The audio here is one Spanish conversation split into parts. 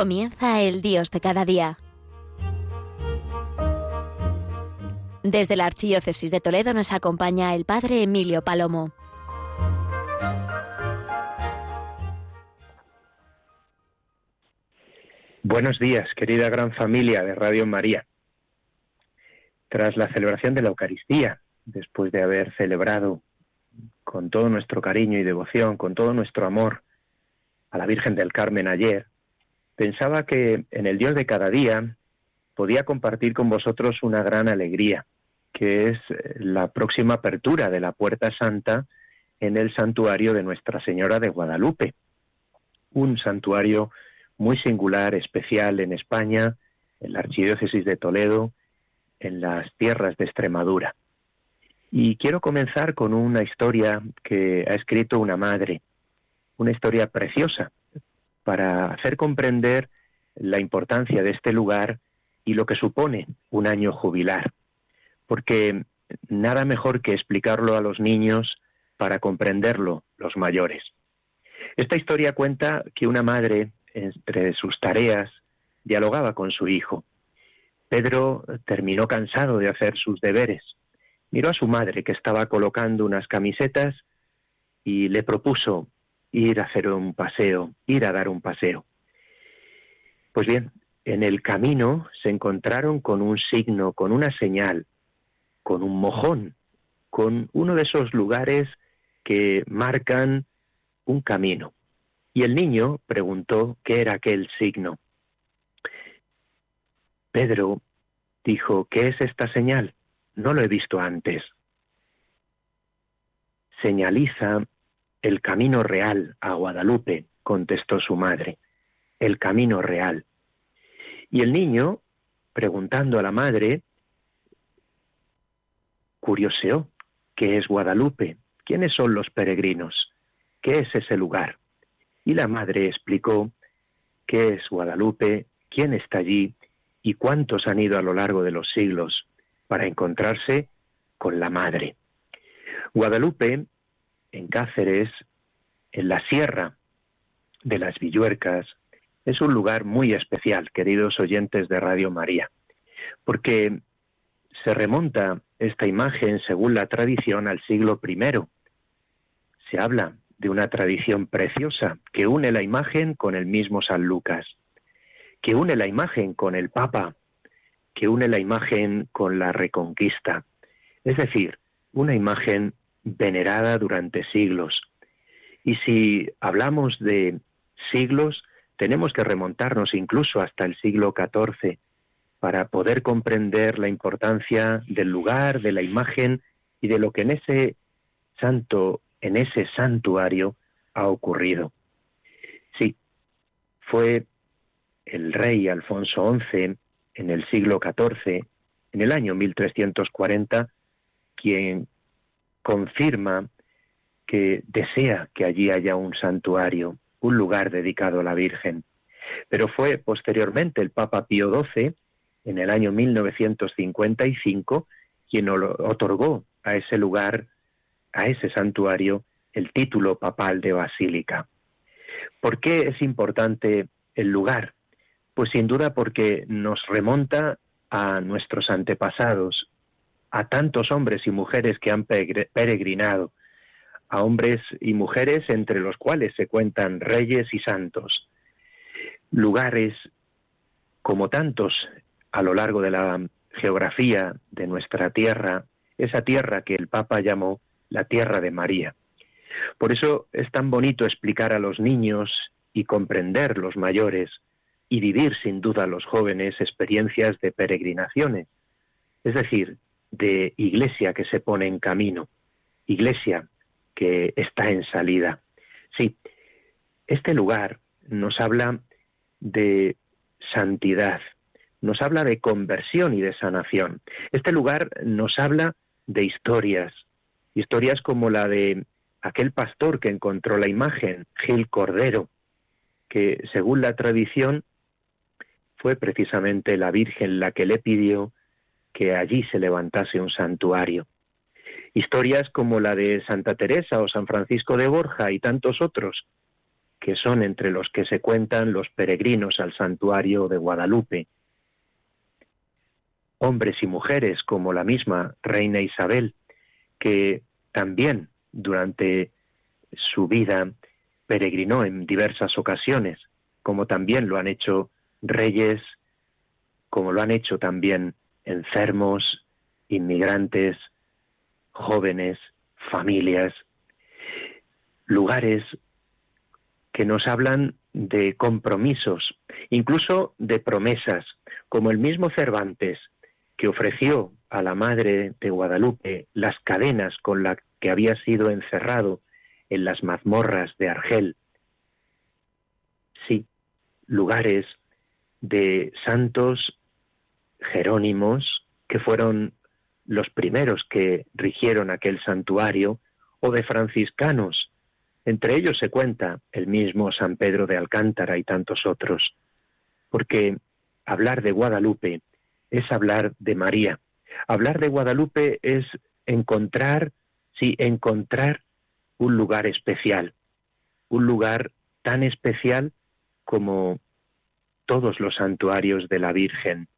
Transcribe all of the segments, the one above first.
Comienza el Dios de cada día. Desde la Archidiócesis de Toledo nos acompaña el Padre Emilio Palomo. Buenos días, querida gran familia de Radio María. Tras la celebración de la Eucaristía, después de haber celebrado con todo nuestro cariño y devoción, con todo nuestro amor a la Virgen del Carmen ayer, pensaba que en el Dios de cada día podía compartir con vosotros una gran alegría, que es eh, la próxima apertura de la Puerta Santa en el santuario de Nuestra Señora de Guadalupe. Un santuario muy singular, especial en España, en la Archidiócesis de Toledo, en las tierras de Extremadura. Y quiero comenzar con una historia que ha escrito una madre, una historia preciosa, para hacer comprender la importancia de este lugar y lo que supone un año jubilar. Porque nada mejor que explicarlo a los niños para comprenderlo los mayores. Esta historia cuenta que una madre, entre sus tareas, dialogaba con su hijo. Pedro terminó cansado de hacer sus deberes miró a su madre que estaba colocando unas camisetas y le propuso ir a hacer un paseo, ir a dar un paseo. Pues bien, en el camino se encontraron con un signo, con una señal, con un mojón, con uno de esos lugares que marcan un camino. Y el niño preguntó qué era aquel signo. Pedro dijo, ¿qué es esta señal? No lo he visto antes. Señaliza el camino real a Guadalupe, contestó su madre. El camino real. Y el niño, preguntando a la madre, curioseó, ¿qué es Guadalupe? ¿Quiénes son los peregrinos? ¿Qué es ese lugar? Y la madre explicó qué es Guadalupe, quién está allí y cuántos han ido a lo largo de los siglos para encontrarse con la Madre. Guadalupe, en Cáceres, en la sierra de las Villuercas, es un lugar muy especial, queridos oyentes de Radio María, porque se remonta esta imagen, según la tradición, al siglo I. Se habla de una tradición preciosa que une la imagen con el mismo San Lucas, que une la imagen con el Papa, que une la imagen con la reconquista, es decir, una imagen venerada durante siglos. Y si hablamos de siglos, tenemos que remontarnos incluso hasta el siglo XIV para poder comprender la importancia del lugar, de la imagen y de lo que en ese santo, en ese santuario ha ocurrido. Sí, fue el rey Alfonso XI en el siglo XIV, en el año 1340, quien confirma que desea que allí haya un santuario, un lugar dedicado a la Virgen. Pero fue posteriormente el Papa Pío XII, en el año 1955, quien otorgó a ese lugar, a ese santuario, el título papal de basílica. ¿Por qué es importante el lugar? Pues sin duda porque nos remonta a nuestros antepasados, a tantos hombres y mujeres que han peregrinado, a hombres y mujeres entre los cuales se cuentan reyes y santos, lugares como tantos a lo largo de la geografía de nuestra tierra, esa tierra que el Papa llamó la tierra de María. Por eso es tan bonito explicar a los niños y comprender los mayores y vivir sin duda los jóvenes experiencias de peregrinaciones, es decir, de iglesia que se pone en camino, iglesia que está en salida. Sí, este lugar nos habla de santidad, nos habla de conversión y de sanación. Este lugar nos habla de historias, historias como la de aquel pastor que encontró la imagen, Gil Cordero, que según la tradición fue precisamente la Virgen la que le pidió que allí se levantase un santuario. Historias como la de Santa Teresa o San Francisco de Borja y tantos otros que son entre los que se cuentan los peregrinos al santuario de Guadalupe. Hombres y mujeres como la misma reina Isabel, que también durante su vida peregrinó en diversas ocasiones, como también lo han hecho reyes, como lo han hecho también enfermos, inmigrantes, jóvenes, familias, lugares que nos hablan de compromisos, incluso de promesas, como el mismo Cervantes, que ofreció a la Madre de Guadalupe las cadenas con las que había sido encerrado en las mazmorras de Argel. Sí, lugares de santos jerónimos que fueron los primeros que rigieron aquel santuario, o de franciscanos. Entre ellos se cuenta el mismo San Pedro de Alcántara y tantos otros, porque hablar de Guadalupe es hablar de María. Hablar de Guadalupe es encontrar, sí, encontrar un lugar especial, un lugar tan especial como todos los santuarios de la Virgen,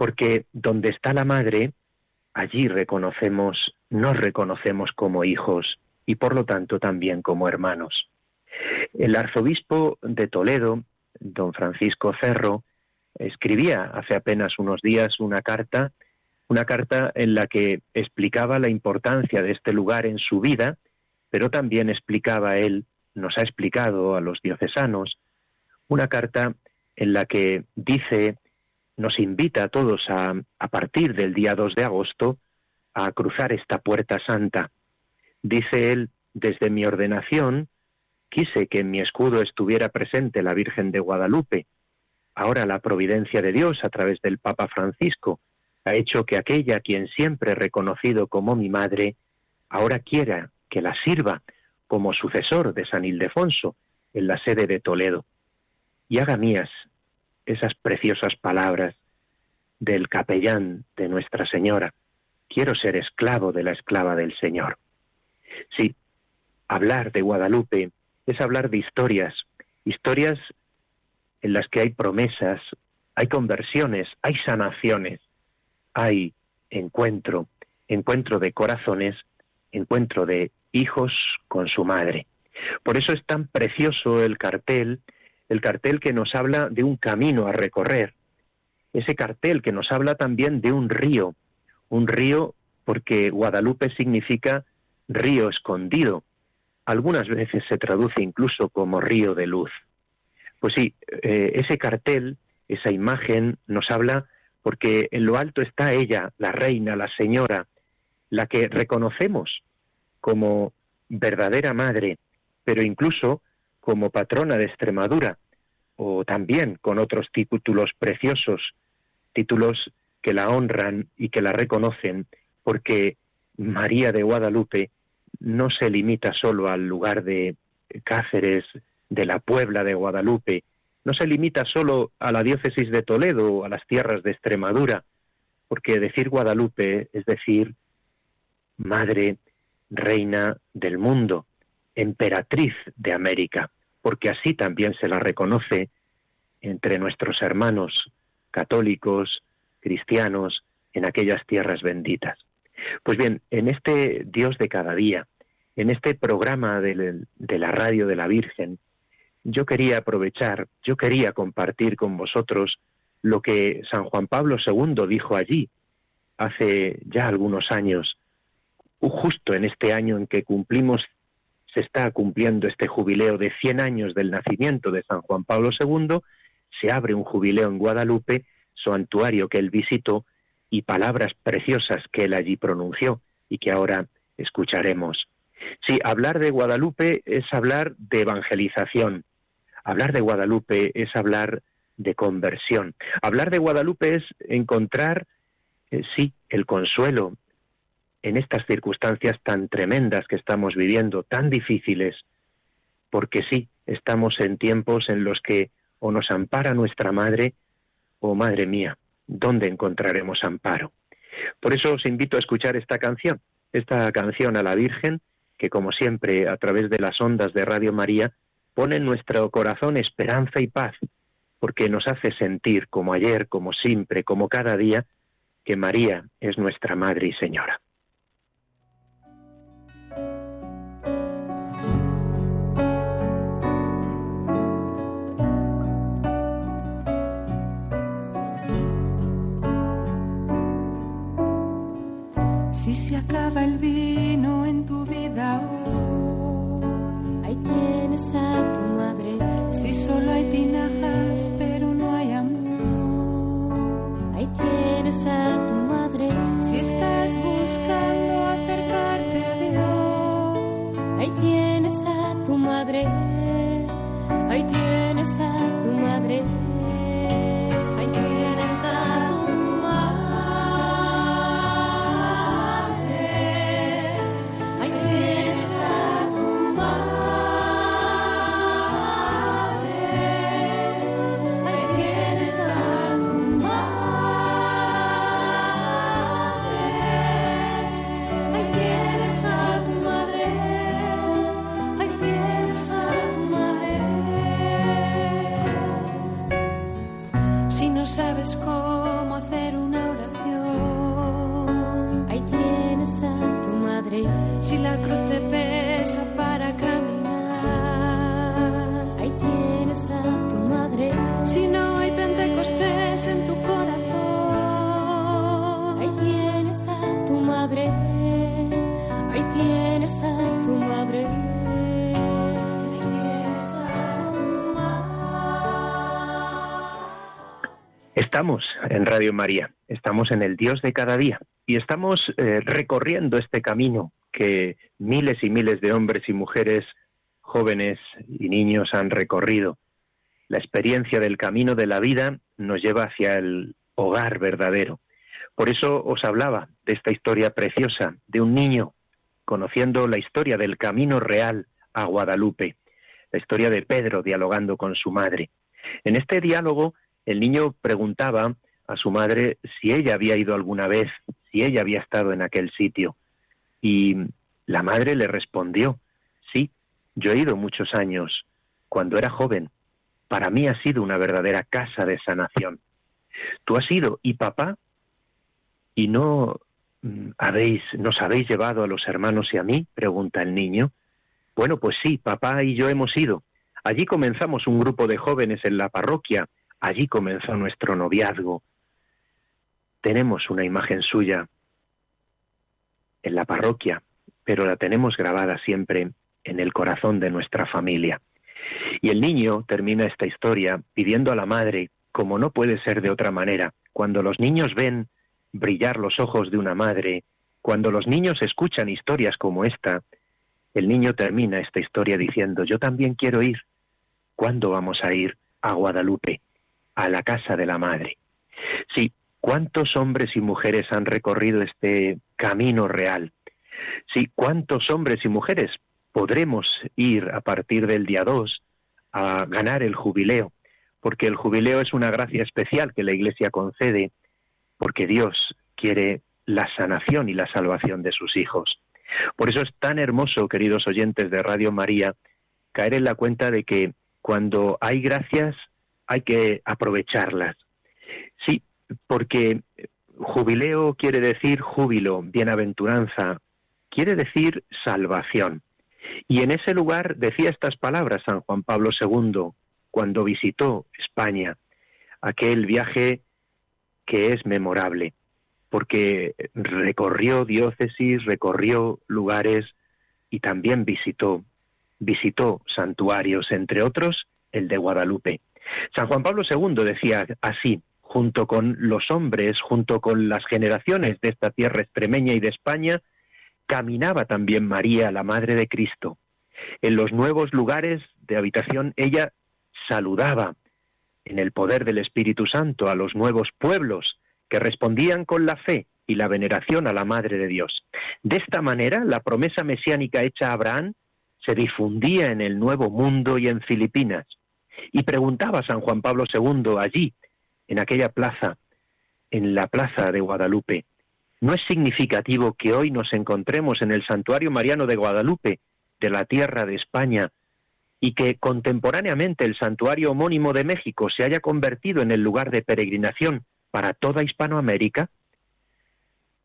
porque donde está la Madre, allí reconocemos, nos reconocemos como hijos y por lo tanto también como hermanos. El arzobispo de Toledo, don Francisco Cerro, escribía hace apenas unos días una carta, una carta en la que explicaba la importancia de este lugar en su vida pero también explicaba él, nos ha explicado a los diocesanos, una carta en la que dice, nos invita a todos a, a partir del día 2 de agosto a cruzar esta puerta santa. Dice él, desde mi ordenación, quise que en mi escudo estuviera presente la Virgen de Guadalupe. Ahora la providencia de Dios, a través del Papa Francisco, ha hecho que aquella quien siempre he reconocido como mi madre, ahora quiera que la sirva como sucesor de San Ildefonso en la sede de Toledo y haga mías esas preciosas palabras del capellán de Nuestra Señora. Quiero ser esclavo de la esclava del Señor. Sí, hablar de Guadalupe es hablar de historias, historias en las que hay promesas, hay conversiones, hay sanaciones, hay encuentro, encuentro de corazones, encuentro de hijos con su madre. Por eso es tan precioso el cartel, el cartel que nos habla de un camino a recorrer, ese cartel que nos habla también de un río, un río porque Guadalupe significa río escondido, algunas veces se traduce incluso como río de luz. Pues sí, eh, ese cartel, esa imagen nos habla porque en lo alto está ella, la reina, la señora, la que reconocemos como verdadera madre, pero incluso como patrona de Extremadura, o también con otros títulos preciosos, títulos que la honran y que la reconocen, porque María de Guadalupe no se limita solo al lugar de Cáceres, de la Puebla de Guadalupe, no se limita solo a la diócesis de Toledo o a las tierras de Extremadura, porque decir Guadalupe es decir Madre reina del mundo, emperatriz de América, porque así también se la reconoce entre nuestros hermanos católicos, cristianos, en aquellas tierras benditas. Pues bien, en este Dios de cada día, en este programa de, la radio de la Virgen, yo quería aprovechar, yo quería compartir con vosotros lo que San Juan Pablo II dijo allí hace ya algunos años justo en este año en que cumplimos, se está cumpliendo este jubileo de 100 años del nacimiento de San Juan Pablo II, se abre un jubileo en Guadalupe, santuario que él visitó, y palabras preciosas que él allí pronunció y que ahora escucharemos. Sí, hablar de Guadalupe es hablar de evangelización. Hablar de Guadalupe es hablar de conversión. Hablar de Guadalupe es encontrar, eh, sí, el consuelo, en estas circunstancias tan tremendas que estamos viviendo, tan difíciles, porque sí, estamos en tiempos en los que o nos ampara nuestra madre o madre mía, ¿dónde encontraremos amparo? Por eso os invito a escuchar esta canción, esta canción a la Virgen, que como siempre a través de las ondas de Radio María pone en nuestro corazón esperanza y paz, porque nos hace sentir, como ayer, como siempre, como cada día, que María es nuestra Madre y Señora. Si se acaba el vino en tu vida ahí tienes a tu madre. Si solo hay tinajas pero no hay amor, ahí tienes a tu madre. Si estás madre. Ahí tienes a tu madre. Estamos en Radio María, estamos en el Dios de cada día y estamos eh, recorriendo este camino que miles y miles de hombres y mujeres, jóvenes y niños han recorrido. La experiencia del camino de la vida nos lleva hacia el hogar verdadero. Por eso os hablaba de esta historia preciosa de un niño conociendo la historia del camino real a Guadalupe, la historia de Pedro dialogando con su madre. En este diálogo el niño preguntaba a su madre si ella había ido alguna vez, si ella había estado en aquel sitio. Y la madre le respondió, sí, yo he ido muchos años, cuando era joven. Para mí ha sido una verdadera casa de sanación. Tú has ido y papá, y no habéis, nos habéis llevado a los hermanos y a mí, pregunta el niño. Bueno, pues sí, papá y yo hemos ido. Allí comenzamos un grupo de jóvenes en la parroquia Allí comenzó nuestro noviazgo. Tenemos una imagen suya en la parroquia, pero la tenemos grabada siempre en el corazón de nuestra familia. Y el niño termina esta historia pidiendo a la madre, como no puede ser de otra manera, cuando los niños ven brillar los ojos de una madre, cuando los niños escuchan historias como esta, el niño termina esta historia diciendo, yo también quiero ir. ¿Cuándo vamos a ir a Guadalupe? a la casa de la madre. Sí, ¿cuántos hombres y mujeres han recorrido este camino real? Sí, ¿cuántos hombres y mujeres podremos ir a partir del día 2 a ganar el jubileo? Porque el jubileo es una gracia especial que la Iglesia concede, porque Dios quiere la sanación y la salvación de sus hijos. Por eso es tan hermoso, queridos oyentes de Radio María, caer en la cuenta de que cuando hay gracias hay que aprovecharlas. Sí, porque jubileo quiere decir júbilo, bienaventuranza, quiere decir salvación. Y en ese lugar decía estas palabras San Juan Pablo II cuando visitó España, aquel viaje que es memorable, porque recorrió diócesis, recorrió lugares y también visitó, visitó santuarios, entre otros el de Guadalupe. San Juan Pablo II decía así, junto con los hombres, junto con las generaciones de esta tierra extremeña y de España, caminaba también María, la Madre de Cristo. En los nuevos lugares de habitación ella saludaba en el poder del Espíritu Santo a los nuevos pueblos que respondían con la fe y la veneración a la Madre de Dios. De esta manera, la promesa mesiánica hecha a Abraham se difundía en el Nuevo Mundo y en Filipinas. Y preguntaba San Juan Pablo II allí, en aquella plaza, en la plaza de Guadalupe, ¿no es significativo que hoy nos encontremos en el santuario mariano de Guadalupe, de la tierra de España, y que contemporáneamente el santuario homónimo de México se haya convertido en el lugar de peregrinación para toda Hispanoamérica?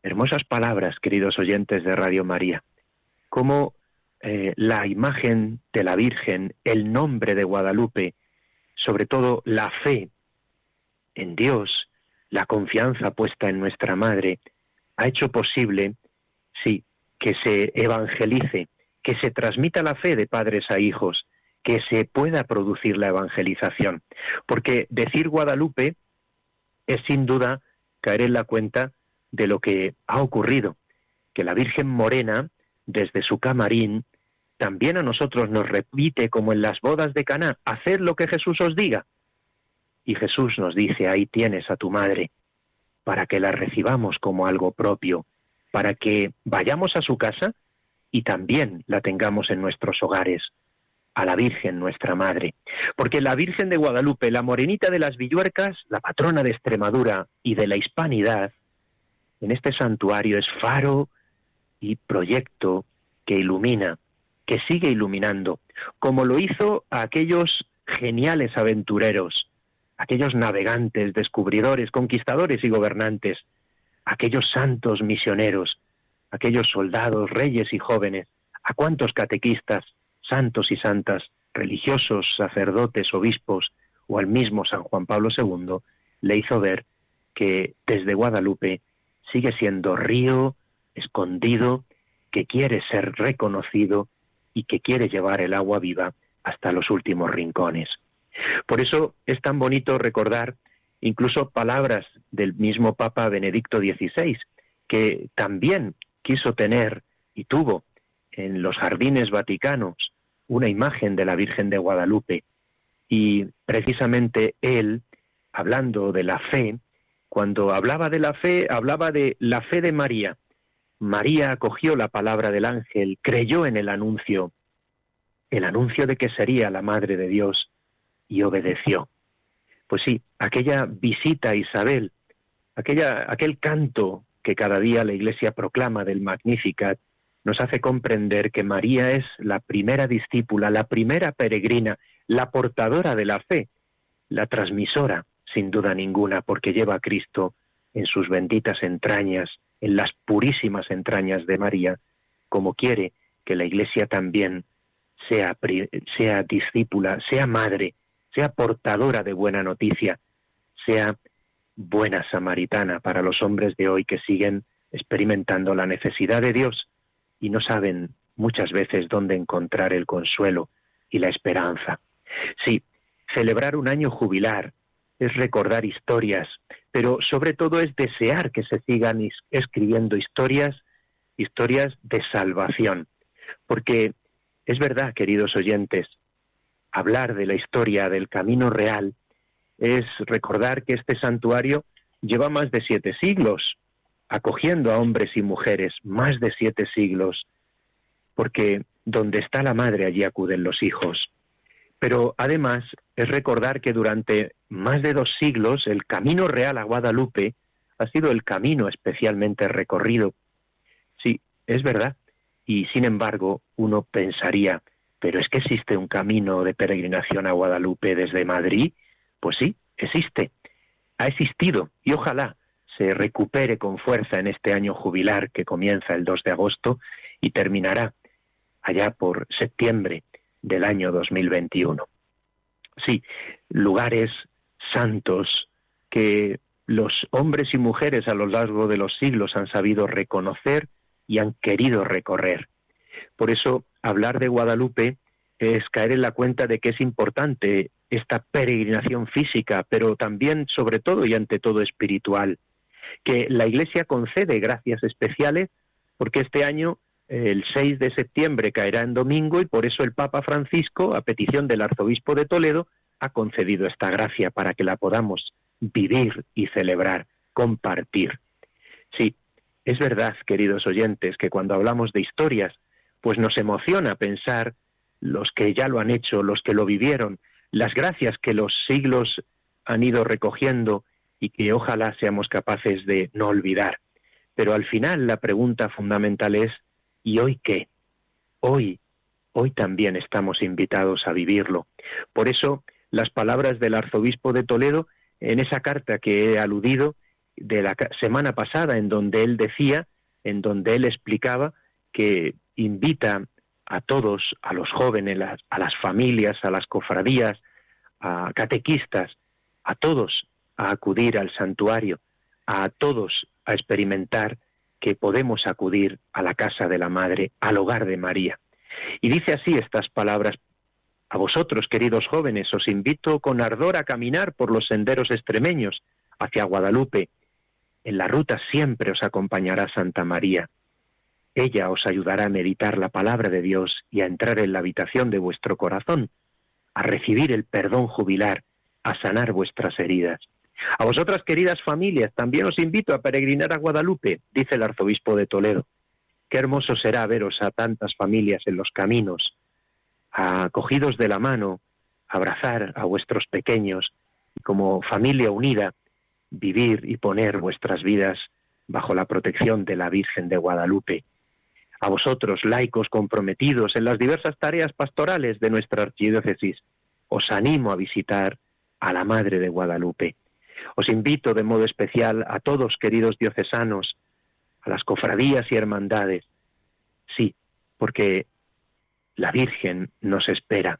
Hermosas palabras, queridos oyentes de Radio María. Cómo eh, la imagen de la Virgen, el nombre de Guadalupe, sobre todo la fe en Dios, la confianza puesta en nuestra Madre, ha hecho posible, sí, que se evangelice, que se transmita la fe de padres a hijos, que se pueda producir la evangelización. Porque decir Guadalupe es sin duda caer en la cuenta de lo que ha ocurrido, que la Virgen Morena, desde su camarín, también a nosotros nos repite como en las bodas de Caná, haced lo que Jesús os diga. Y Jesús nos dice, ahí tienes a tu madre, para que la recibamos como algo propio, para que vayamos a su casa y también la tengamos en nuestros hogares, a la Virgen nuestra Madre. Porque la Virgen de Guadalupe, la morenita de las Villuercas, la patrona de Extremadura y de la Hispanidad, en este santuario es faro y proyecto que ilumina, que sigue iluminando, como lo hizo a aquellos geniales aventureros, aquellos navegantes, descubridores, conquistadores y gobernantes, aquellos santos misioneros, aquellos soldados, reyes y jóvenes, a cuántos catequistas, santos y santas, religiosos, sacerdotes, obispos o al mismo San Juan Pablo II, le hizo ver que desde Guadalupe sigue siendo río escondido que quiere ser reconocido y que quiere llevar el agua viva hasta los últimos rincones. Por eso es tan bonito recordar incluso palabras del mismo Papa Benedicto XVI, que también quiso tener y tuvo en los jardines vaticanos una imagen de la Virgen de Guadalupe y precisamente él, hablando de la fe, cuando hablaba de la fe, hablaba de la fe de María. María acogió la palabra del ángel, creyó en el anuncio, el anuncio de que sería la Madre de Dios, y obedeció. Pues sí, aquella visita a Isabel, aquella, aquel canto que cada día la Iglesia proclama del Magnificat, nos hace comprender que María es la primera discípula, la primera peregrina, la portadora de la fe, la transmisora, sin duda ninguna, porque lleva a Cristo en sus benditas entrañas, en las purísimas entrañas de María, como quiere que la Iglesia también sea, discípula, sea madre, sea portadora de buena noticia, sea buena samaritana para los hombres de hoy que siguen experimentando la necesidad de Dios y no saben muchas veces dónde encontrar el consuelo y la esperanza. Sí, celebrar un año jubilar es recordar historias, pero sobre todo es desear que se sigan escribiendo historias, historias de salvación. Porque es verdad, queridos oyentes, hablar de la historia del camino real es recordar que este santuario lleva más de siete siglos acogiendo a hombres y mujeres más de siete siglos, porque donde está la madre allí acuden los hijos. Pero además es recordar que durante más de dos siglos el camino real a Guadalupe ha sido el camino especialmente recorrido. Sí, es verdad. Y sin embargo, uno pensaría, pero es que existe un camino de peregrinación a Guadalupe desde Madrid. Pues sí, existe. Ha existido y ojalá se recupere con fuerza en este año jubilar que comienza el 2 de agosto y terminará allá por septiembre del año 2021. Sí, lugares santos que los hombres y mujeres a lo largo de los siglos han sabido reconocer y han querido recorrer. Por eso, hablar de Guadalupe es caer en la cuenta de que es importante esta peregrinación física, pero también, sobre todo y ante todo, espiritual que la Iglesia concede gracias especiales porque este año el 6 de septiembre caerá en domingo y por eso el Papa Francisco, a petición del arzobispo de Toledo, ha concedido esta gracia para que la podamos vivir y celebrar, compartir. Sí, es verdad, queridos oyentes, que cuando hablamos de historias, pues nos emociona pensar los que ya lo han hecho, los que lo vivieron, las gracias que los siglos han ido recogiendo y que ojalá seamos capaces de no olvidar. Pero al final la pregunta fundamental es, ¿y hoy qué? Hoy, hoy también estamos invitados a vivirlo. Por eso, las palabras del arzobispo de Toledo en esa carta que he aludido de la semana pasada, en donde él decía, en donde él explicaba que invita a todos, a los jóvenes, a las familias, a las cofradías, a catequistas, a todos a acudir al santuario, a todos a experimentar que podemos acudir a la casa de la Madre, al hogar de María. Y dice así estas palabras, a vosotros, queridos jóvenes, os invito con ardor a caminar por los senderos extremeños hacia Guadalupe. En la ruta siempre os acompañará Santa María. Ella os ayudará a meditar la palabra de Dios y a entrar en la habitación de vuestro corazón, a recibir el perdón jubilar, a sanar vuestras heridas. A vosotras, queridas familias, también os invito a peregrinar a Guadalupe, dice el arzobispo de Toledo. Qué hermoso será veros a tantas familias en los caminos, acogidos de la mano, abrazar a vuestros pequeños y como familia unida vivir y poner vuestras vidas bajo la protección de la Virgen de Guadalupe. A vosotros, laicos comprometidos en las diversas tareas pastorales de nuestra archidiócesis, os animo a visitar a la Madre de Guadalupe. Os invito de modo especial a todos, queridos diocesanos, a las cofradías y hermandades. Sí, porque la Virgen nos espera.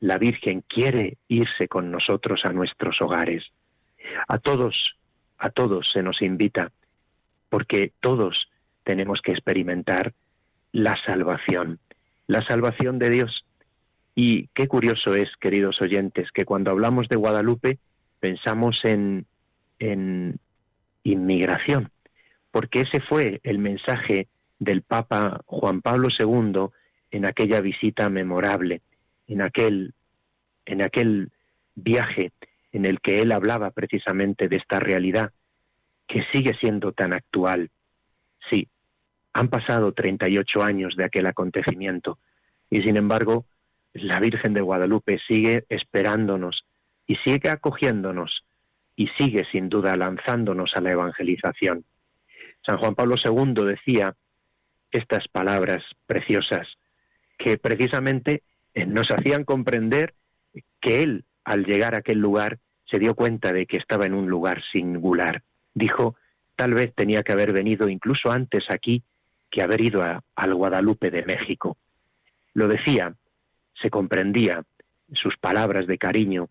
La Virgen quiere irse con nosotros a nuestros hogares. A todos, a todos se nos invita, porque todos tenemos que experimentar la salvación, la salvación de Dios. Y qué curioso es, queridos oyentes, que cuando hablamos de Guadalupe pensamos en, en inmigración, porque ese fue el mensaje del Papa Juan Pablo II en aquella visita memorable, en aquel, en aquel viaje en el que él hablaba precisamente de esta realidad que sigue siendo tan actual. Sí, han pasado 38 años de aquel acontecimiento y sin embargo la Virgen de Guadalupe sigue esperándonos y sigue acogiéndonos y sigue sin duda lanzándonos a la evangelización. San Juan Pablo II decía estas palabras preciosas que precisamente eh, nos hacían comprender que él, al llegar a aquel lugar, se dio cuenta de que estaba en un lugar singular. Dijo, tal vez tenía que haber venido incluso antes aquí que haber ido al Guadalupe de México. Lo decía, se comprendía sus palabras de cariño,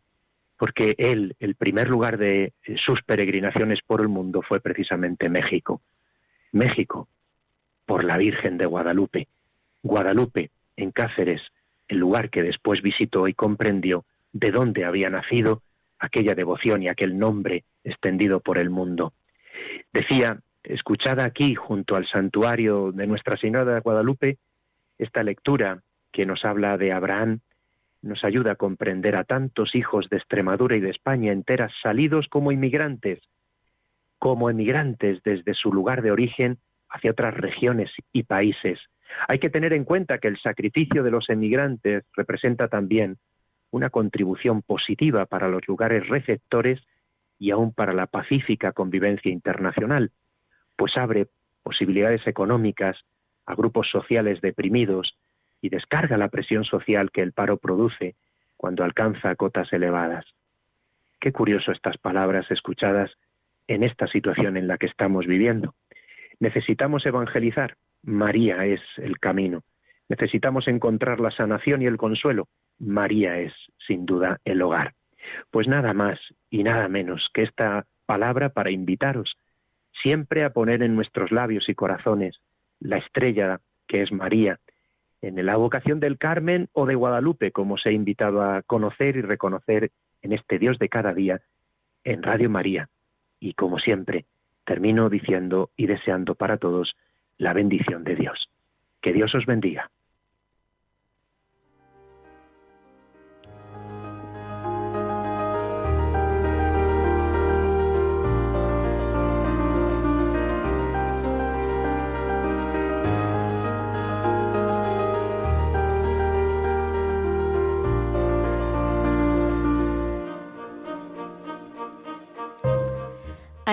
porque él, el primer lugar de sus peregrinaciones por el mundo fue precisamente México. México, por la Virgen de Guadalupe. Guadalupe, en Cáceres, el lugar que después visitó y comprendió de dónde había nacido aquella devoción y aquel nombre extendido por el mundo. Decía, escuchada aquí junto al santuario de Nuestra Señora de Guadalupe, esta lectura que nos habla de Abraham, nos ayuda a comprender a tantos hijos de Extremadura y de España enteras salidos como inmigrantes, como emigrantes desde su lugar de origen hacia otras regiones y países, hay que tener en cuenta que el sacrificio de los emigrantes representa también una contribución positiva para los lugares receptores y aún para la pacífica convivencia internacional, pues abre posibilidades económicas a grupos sociales deprimidos y descarga la presión social que el paro produce cuando alcanza cotas elevadas. Qué curioso estas palabras escuchadas en esta situación en la que estamos viviendo. Necesitamos evangelizar, María es el camino. Necesitamos encontrar la sanación y el consuelo. María es, sin duda, el hogar. Pues nada más y nada menos que esta palabra para invitaros siempre a poner en nuestros labios y corazones la estrella que es María, en la vocación del Carmen o de Guadalupe, como os he invitado a conocer y reconocer en este Dios de cada día en Radio María. Y como siempre, termino diciendo y deseando para todos la bendición de Dios. Que Dios os bendiga.